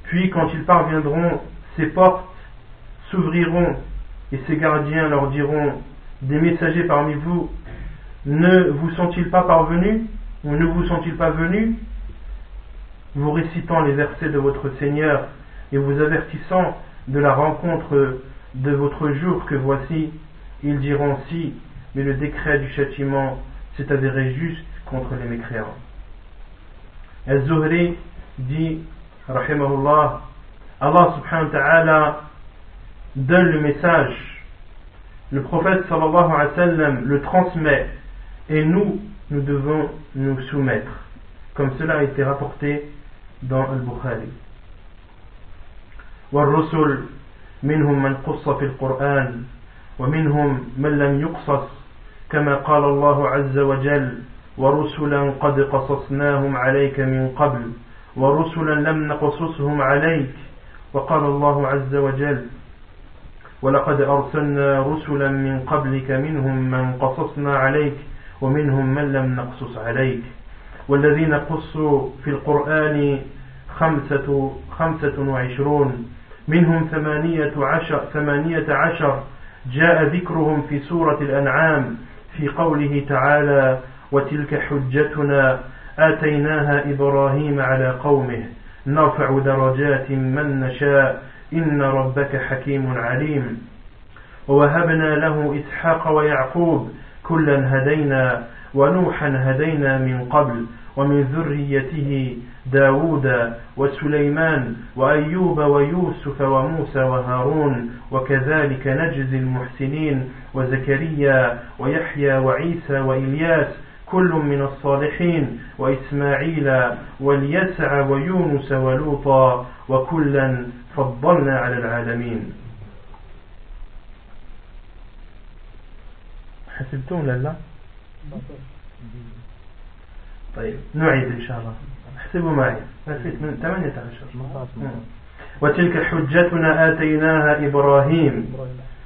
puis quand ils parviendront, ces portes s'ouvriront et ces gardiens leur diront des messagers parmi vous ne vous sont-ils pas parvenus ou ne vous sont-ils pas venus vous récitant les versets de votre Seigneur et vous avertissant de la rencontre de votre jour que voici, ils diront si, mais le décret du châtiment s'est avéré juste contre les mécréants. El-Zuhri dit, rahimahullah, Allah subhanahu wa ta'ala donne le message, le prophète sallallahu alayhi wa sallam le transmet, et nous, nous devons nous soumettre, comme cela a été rapporté dans Al-Bukhari. والرسل منهم من قص في القرآن ومنهم من لم يقصص كما قال الله عز وجل ورسلا قد قصصناهم عليك من قبل ورسلا لم نقصصهم عليك وقال الله عز وجل ولقد أرسلنا رسلا من قبلك منهم من قصصنا عليك ومنهم من لم نقصص عليك والذين قصوا في القرآن خمسة, خمسة وعشرون. منهم ثمانية عشر, ثمانية عشر. جاء ذكرهم في سورة الأنعام في قوله تعالى وتلك حجتنا آتيناها إبراهيم على قومه. نرفع درجات من نشاء. إن ربك حكيم عليم. ووهبنا له إسحاق ويعقوب كلا هدينا ونوحا هدينا من قبل. ومن ذريته داود وسليمان وأيوب ويوسف وموسى وهارون وكذلك نجزي المحسنين وزكريا ويحيى وعيسى وإلياس كل من الصالحين وإسماعيل واليسع ويونس ولوطا وكلا فضلنا على العالمين. حسبتم لا طيب نعيد إن شاء الله. احسبوا معي. من 18 وتلك حجتنا آتيناها إبراهيم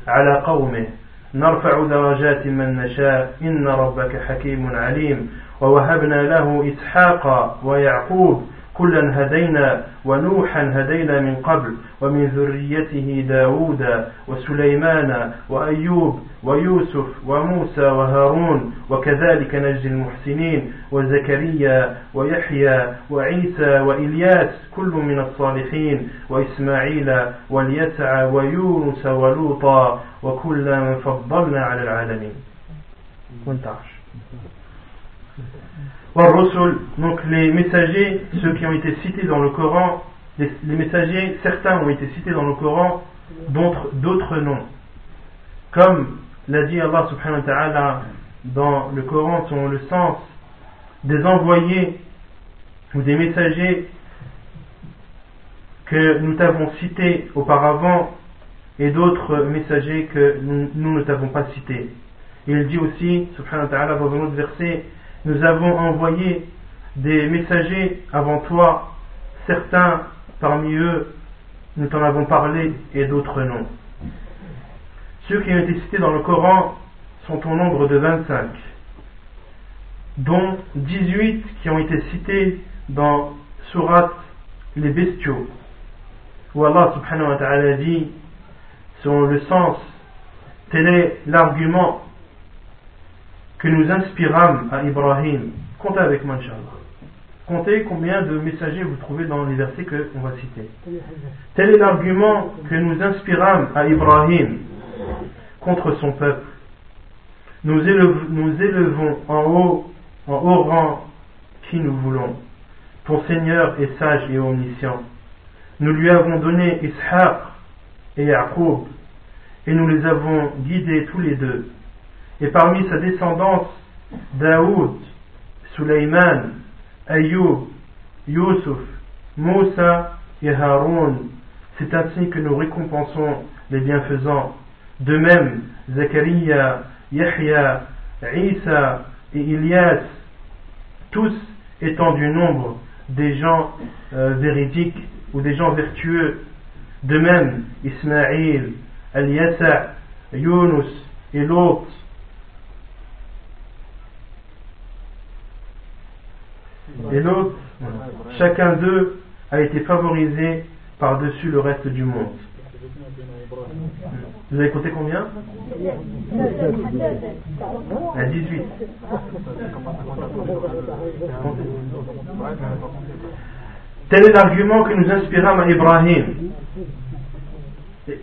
على قومه. نرفع درجات من نشاء. إن ربك حكيم عليم. ووهبنا له إسحاق ويعقوب كلا هدينا ونوحا هدينا من قبل ومن ذريته داود وسليمان وأيوب ويوسف وموسى وهارون وكذلك نجزي المحسنين وزكريا ويحيى وعيسى وإلياس كل من الصالحين وإسماعيل واليسع ويونس ولوطا وكلا فضلنا على العالمين. 18 donc les messagers, ceux qui ont été cités dans le Coran, les, messagers, certains ont été cités dans le Coran, d'autres noms. Comme l'a dit Allah subhanahu wa ta'ala dans le Coran selon le sens des envoyés ou des messagers que nous t'avons cités auparavant et d'autres messagers que nous, nous ne t'avons pas cités. Il dit aussi, subhanahu wa ta'ala, dans un autre verset, nous avons envoyé des messagers avant toi, certains parmi eux, nous t'en avons parlé et d'autres non. Ceux qui ont été cités dans le Coran sont au nombre de 25, dont 18 qui ont été cités dans Surat les bestiaux, où Allah subhanahu wa ta'ala dit, selon le sens, tel est l'argument que nous inspirâmes à Ibrahim. Comptez avec moi. Comptez combien de messagers vous trouvez dans les versets qu'on va citer. Tel est l'argument que nous inspirâmes à Ibrahim contre son peuple. Nous élevons, en haut, en haut rang qui nous voulons. Ton Seigneur est sage et omniscient. Nous lui avons donné Ishaq et Yaqub, et nous les avons guidés tous les deux et parmi sa descendance, Daoud, Sulaiman, Ayoub, Yusuf, Moussa et Haroun. C'est ainsi que nous récompensons les bienfaisants. De même, Zachariah, Yahya, Isa et Ilias, tous étant du nombre des gens euh, véridiques ou des gens vertueux. De même, Ismaïl, Eliasa, Yunus et l'autre et l'autre, chacun d'eux a été favorisé par-dessus le reste du monde. Vous avez compté combien? À 18. Tel est l'argument que nous inspirons à Ibrahim.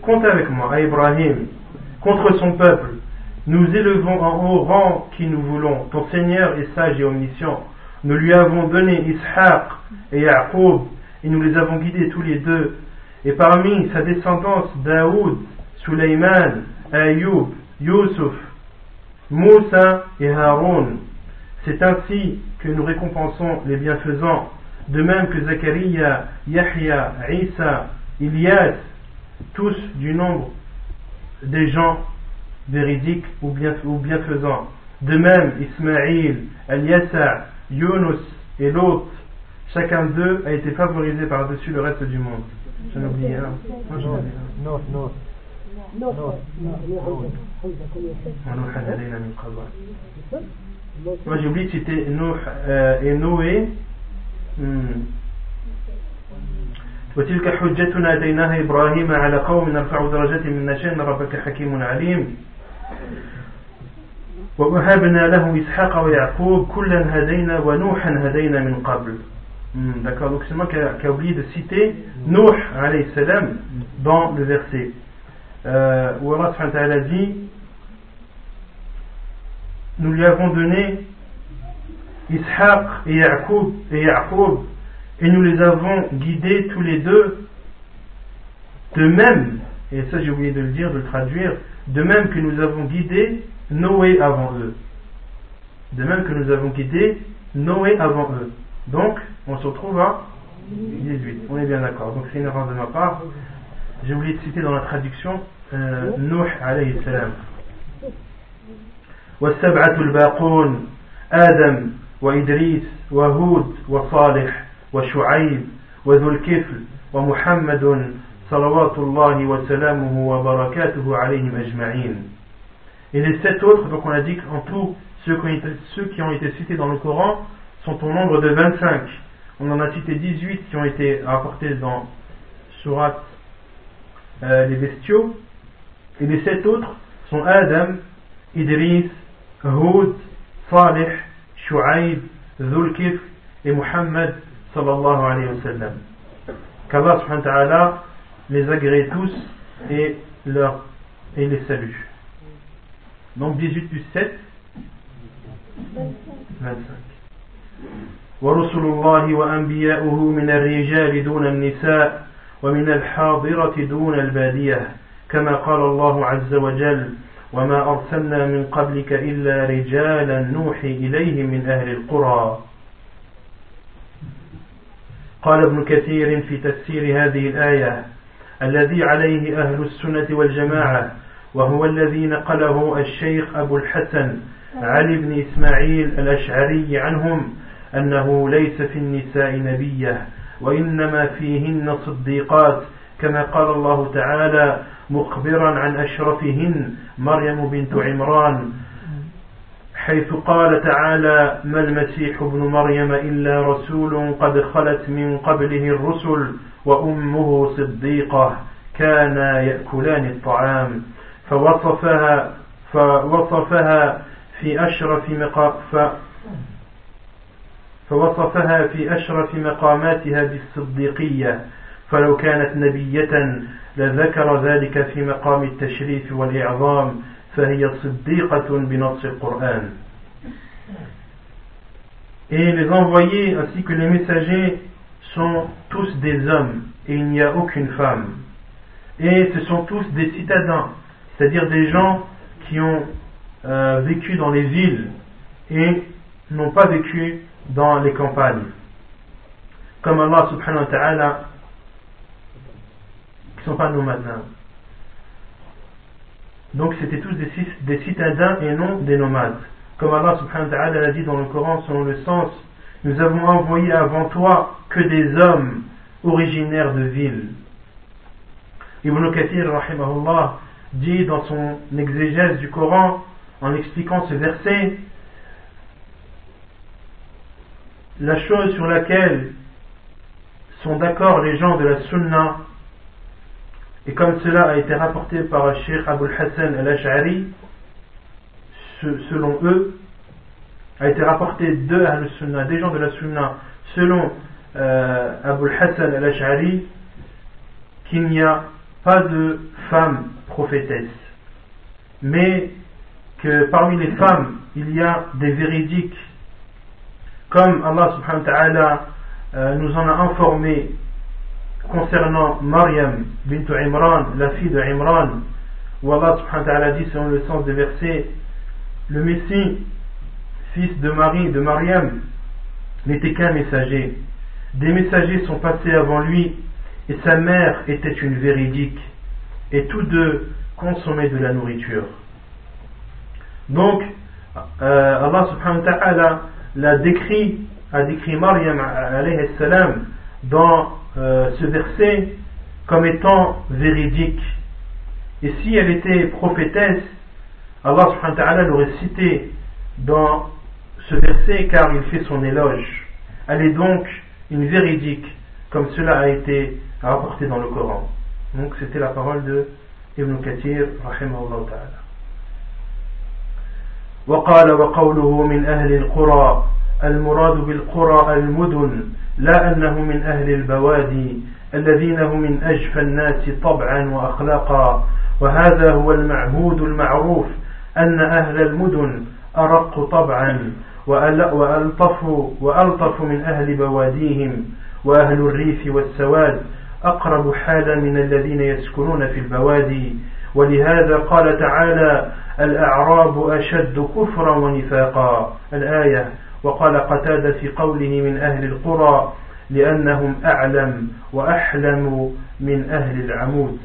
comptez avec moi, à Ibrahim, contre son peuple. Nous élevons en haut rang qui nous voulons. Ton Seigneur est sage et omniscient. Nous lui avons donné Ishaq et Yaqub et nous les avons guidés tous les deux. Et parmi sa descendance, Daoud, Sulaiman, Ayoub, Yusuf, Moussa et Haroun. C'est ainsi que nous récompensons les bienfaisants, de même que Zachariah, Yahya, Isa, Ilias, tous du nombre des gens véridiques ou, bienfaisants. De même, Ismaïl, Eliasa, Yunus et l'autre, chacun d'eux a été favorisé par-dessus le reste du monde. J'en ai oublié un. Moi j'en ai oublié un. نوح نوح نوح ونوحا هدينا من قبل. Moi j'ai oublié de citer Nuh euh, et Noé. Hmm. وتلك حجتنا اتيناها ابراهيم على قوم نرفع درجات من نشاء إن ربك حكيم عليم ووهبنا له اسحاق ويعقوب كلا هدينا ونوحا هدينا من قبل Hmm, D'accord, donc c'est moi qui a, qui a oublié de citer Nuh alayhi salam dans le verset euh, où Allah subhanahu wa ta'ala dit Nous lui avons donné Ishaq et Yaqub et Yaqub et nous les avons guidés tous les deux de même, et ça j'ai oublié de le dire, de le traduire, de même que nous avons guidé Noé avant eux. De même que nous avons guidé Noé avant eux. Donc, on se retrouve à 18. On est bien d'accord. Donc, c'est une erreur de ma part. J'ai oublié de citer dans la traduction euh, Nuh alayhi salam. والسبعة الباقون آدم وإدريس وهود وصالح وشعيب وذو الكفل ومحمد صلوات الله وسلامه وبركاته عليهم أجمعين et les sept autres, donc on a dit qu'en tout, ceux qui, ont été, cités dans le Coran sont au nombre de 25. On en a cité 18 qui ont été rapportés dans Surat euh, les bestiaux. Et les sept autres sont Adam, Idris, Hud, Salih, Shu'aib, Zulkif et Muhammad sallallahu alayhi wa sallam. Qu'Allah subhanahu wa ta'ala les agrée tous et, leur, et les salue. Donc 18 plus 7, 25. ورسل الله وأنبياؤه من الرجال دون النساء ومن الحاضرة دون البادية كما قال الله عز وجل وما أرسلنا من قبلك إلا رجالا نوحي إليهم من أهل القرى قال ابن كثير في تفسير هذه الآية الذي عليه أهل السنة والجماعة وهو الذي نقله الشيخ أبو الحسن علي بن إسماعيل الأشعري عنهم أنه ليس في النساء نبية وإنما فيهن صديقات كما قال الله تعالى مخبرا عن أشرفهن مريم بنت عمران حيث قال تعالى ما المسيح ابن مريم إلا رسول قد خلت من قبله الرسل وأمه صديقة كانا يأكلان الطعام فوصفها فوصفها في أشرف فوصفها في أشرف مقاماتها بالصديقية. فلو كانت نبية لذكر ذلك في مقام التشريف والإعظام فهي صديقة بنص القرآن. Et les envoyés ainsi que les messagers sont tous des hommes. Et il n'y a aucune femme. Et ce sont tous des citadins, c'est-à-dire des gens qui ont euh, vécu dans les villes et n'ont pas vécu dans les campagnes. Comme Allah subhanahu wa ta'ala, qui ne sont pas nomades. Donc c'était tous des, des citadins et non des nomades. Comme Allah subhanahu wa ta'ala l'a dit dans le Coran selon le sens, nous avons envoyé avant toi que des hommes originaires de villes. Ibn Kathir rahimahullah dit dans son exégèse du Coran en expliquant ce verset la chose sur laquelle sont d'accord les gens de la Sunna, et comme cela a été rapporté par Sheikh Abul Hassan al-Ash'ari, selon eux, a été rapporté de Sunna, des gens de la Sunna, selon euh, Abul Hassan al-Ash'ari, qu'il n'y a pas de femmes prophétesses, mais que parmi les femmes, il y a des véridiques comme Allah subhanahu wa ta'ala euh, nous en a informé concernant Maryam bint Imran, la fille de Imran, où Allah subhanahu wa ta'ala dit selon le sens des versets, le Messie, fils de Marie, de Maryam, n'était qu'un messager. Des messagers sont passés avant lui, et sa mère était une véridique, et tous deux consommaient de la nourriture. Donc, euh, Allah subhanahu wa ta'ala l'a décrit a décrit Maryam salam dans euh, ce verset comme étant véridique. Et si elle était prophétesse, Allah subhanahu wa l'aurait cité dans ce verset car il fait son éloge. Elle est donc une véridique, comme cela a été rapporté dans le Coran. Donc c'était la parole de Ibn Kathir, rahimahullah ta'ala. وقال وقوله من أهل القرى المراد بالقرى المدن لا أنه من أهل البوادي الذين هم من أجفى الناس طبعا وأخلاقا وهذا هو المعهود المعروف أن أهل المدن أرق طبعا وألطف, وألطف من أهل بواديهم وأهل الريف والسواد أقرب حالا من الذين يسكنون في البوادي. ولهذا قال تعالى الأعراب أشد كفرا ونفاقا. الآية وقال قتادة في قوله من أهل القرى لأنهم أعلم وأحلم من أهل العمود.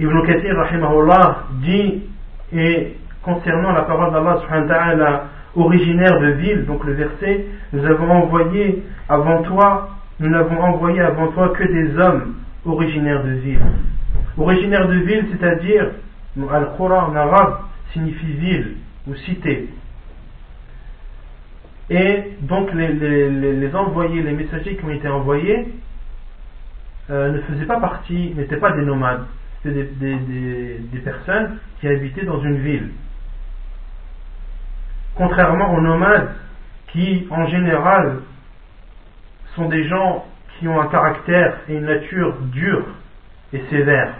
Ibn Kathir rahimahullah dit et concernant la parole d'Allah subhanahu wa ta'ala originaire de ville, donc le verset, nous avons envoyé avant toi, nous n'avons envoyé avant toi que des hommes originaires de ville. Originaire de ville, c'est-à-dire, Al-Qura en arabe signifie ville ou cité. Et donc les, envoyés, les messagers qui ont été envoyés euh, ne faisaient pas partie, n'étaient pas des nomades, c'était des, des, personnes qui habitaient dans une ville. Contrairement aux nomades qui en général sont des gens qui ont un caractère et une nature dure et sévère.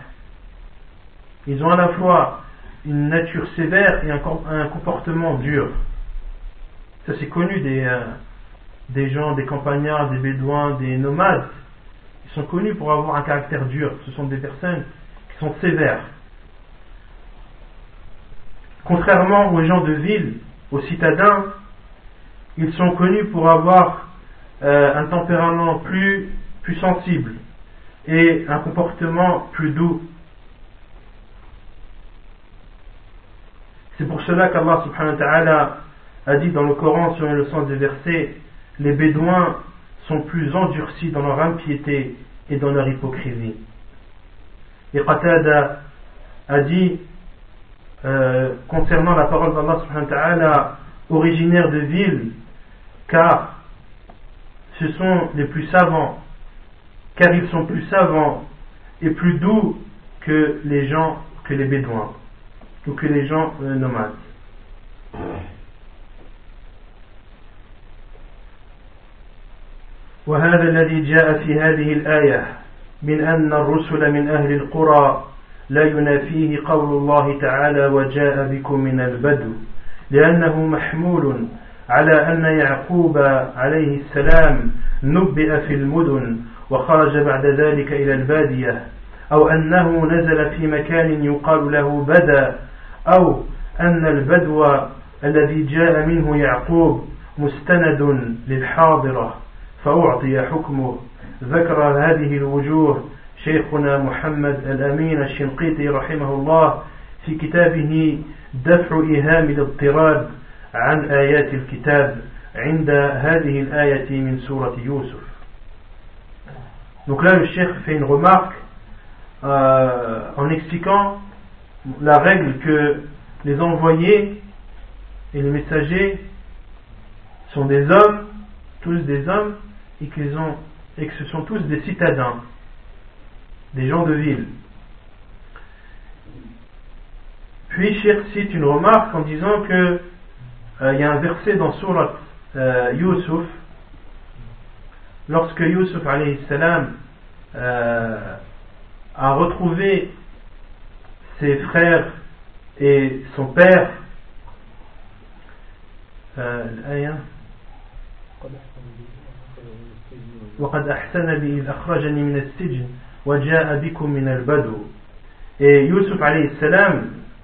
Ils ont à la fois une nature sévère et un, comportement dur. Ça c'est connu des, euh, des gens, des campagnards, des bédouins, des nomades. Ils sont connus pour avoir un caractère dur. Ce sont des personnes qui sont sévères. Contrairement aux gens de ville, aux citadins, ils sont connus pour avoir euh, un tempérament plus, plus sensible et un comportement plus doux. C'est pour cela qu'Allah subhanahu wa ta'ala a dit dans le Coran sur le sens des versets les Bédouins sont plus endurcis dans leur impiété et dans leur hypocrisie. Et Qatada a dit euh, concernant la parole d'Allah subhanahu wa ta'ala originaire de ville car ce sont les plus savants, car ils sont plus savants et plus doux que les gens, que les bédouins, ou que les gens euh, nomades. وهذا الذي جاء في هذه الآية من أن الرسل من أهل القرى لا ينافيه قول الله تعالى وجاء بكم من البدو لأنه محمول على أن يعقوب عليه السلام نبئ في المدن وخرج بعد ذلك إلى البادية أو أنه نزل في مكان يقال له بدا أو أن البدو الذي جاء منه يعقوب مستند للحاضرة فأعطي حكمه. ذكر هذه الوجوه شيخنا محمد الأمين الشنقيطي رحمه الله في كتابه دفع إيهام الاضطراب عن آيات الكتاب عند هذه الآية من سورة يوسف Donc là, le cheikh fait une remarque euh, en expliquant la règle que les envoyés et les messagers sont des hommes, tous des hommes, et, qu'ils ont, et que ce sont tous des citadins, des gens de ville. Puis Cheikh cite une remarque en disant que euh, il y a un verset dans Surat euh, Yusuf, lorsque Yusuf salam, euh, a retrouvé ses frères et son père, euh, وقد أحسن بي إذ أخرجني من السجن Et Yusuf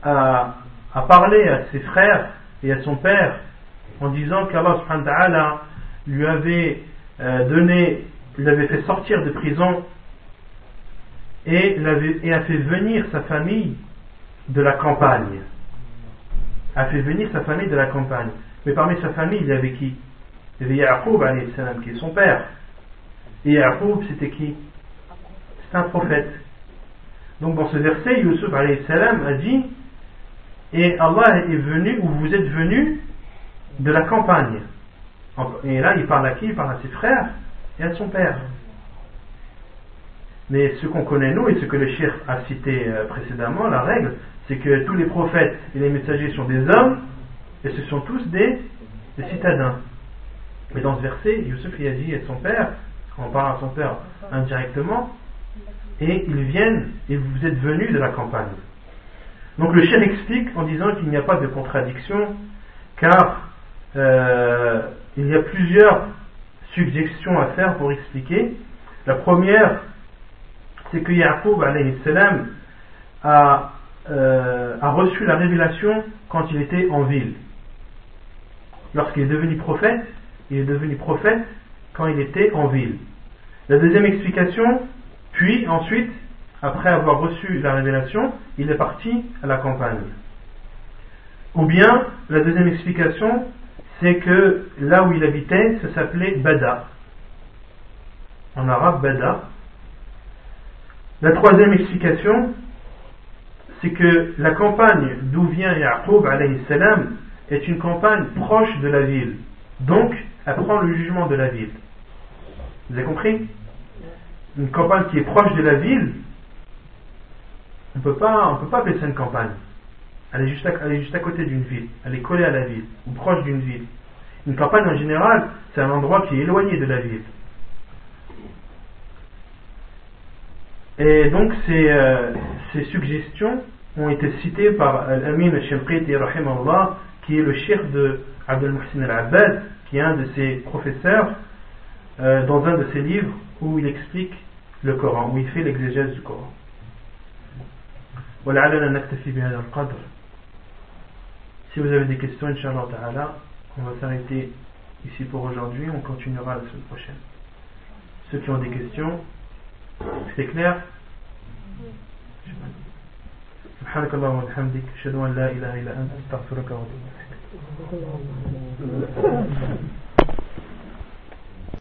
a, a parlé à ses frères et à son père en disant qu'Allah lui avait euh, donné, l'avait fait sortir de prison et, a fait venir sa famille de la campagne. A fait venir sa famille de la campagne. Mais parmi sa famille, il y avait qui? Il y avait Yaqub, qui est son père. Et Yaqub, c'était qui? C'est un prophète. Donc dans ce verset, Yusuf a dit Et Allah est venu, ou vous êtes venu de la campagne. Et là, il parle à qui? Il parle à ses frères et à son père. Mais ce qu'on connaît nous et ce que le shir a cité euh, précédemment, la règle, c'est que tous les prophètes et les messagers sont des hommes et ce sont tous des, citadins. Mais dans ce verset, Youssef a dit et son père, on parle à son père indirectement, et ils viennent et vous êtes venus de la campagne. Donc le chien explique en disant qu'il n'y a pas de contradiction, car euh, il y a plusieurs suggestions à faire pour expliquer. La première, c'est que Yaqub a, euh, a reçu la révélation quand il était en ville. Lorsqu'il est devenu prophète, il est devenu prophète quand il était en ville. La deuxième explication, puis ensuite, après avoir reçu la révélation, il est parti à la campagne. Ou bien, la deuxième explication, c'est que là où il habitait, ça s'appelait Bada. En arabe, Bada. La troisième explication, c'est que la campagne d'où vient Yaqub salam est une campagne proche de la ville. Donc, elle prend le jugement de la ville. Vous avez compris? Une campagne qui est proche de la ville, on ne peut pas appeler ça une campagne. Elle est, juste à, côté d'une ville, elle est collée à la ville, ou proche d'une ville. Une campagne en général, c'est un endroit qui est éloigné de la ville. Et donc ces, euh, suggestions ont été citées par Al-Amin al-Shamqiti qui est le chef de Abdel Muhsin al-Abbad, qui est un de ses professeurs, euh, dans un de ses livres où il explique le Coran, où il fait l'exégèse du Coran. Si vous avez des questions, Inch'Allah Ta'ala, on va s'arrêter ici pour aujourd'hui, on continuera la semaine prochaine. Ceux qui ont des questions, c'est clair سبحانك اللهم وبحمدك اشهد ان لا اله الا انت استغفرك واتوب اليك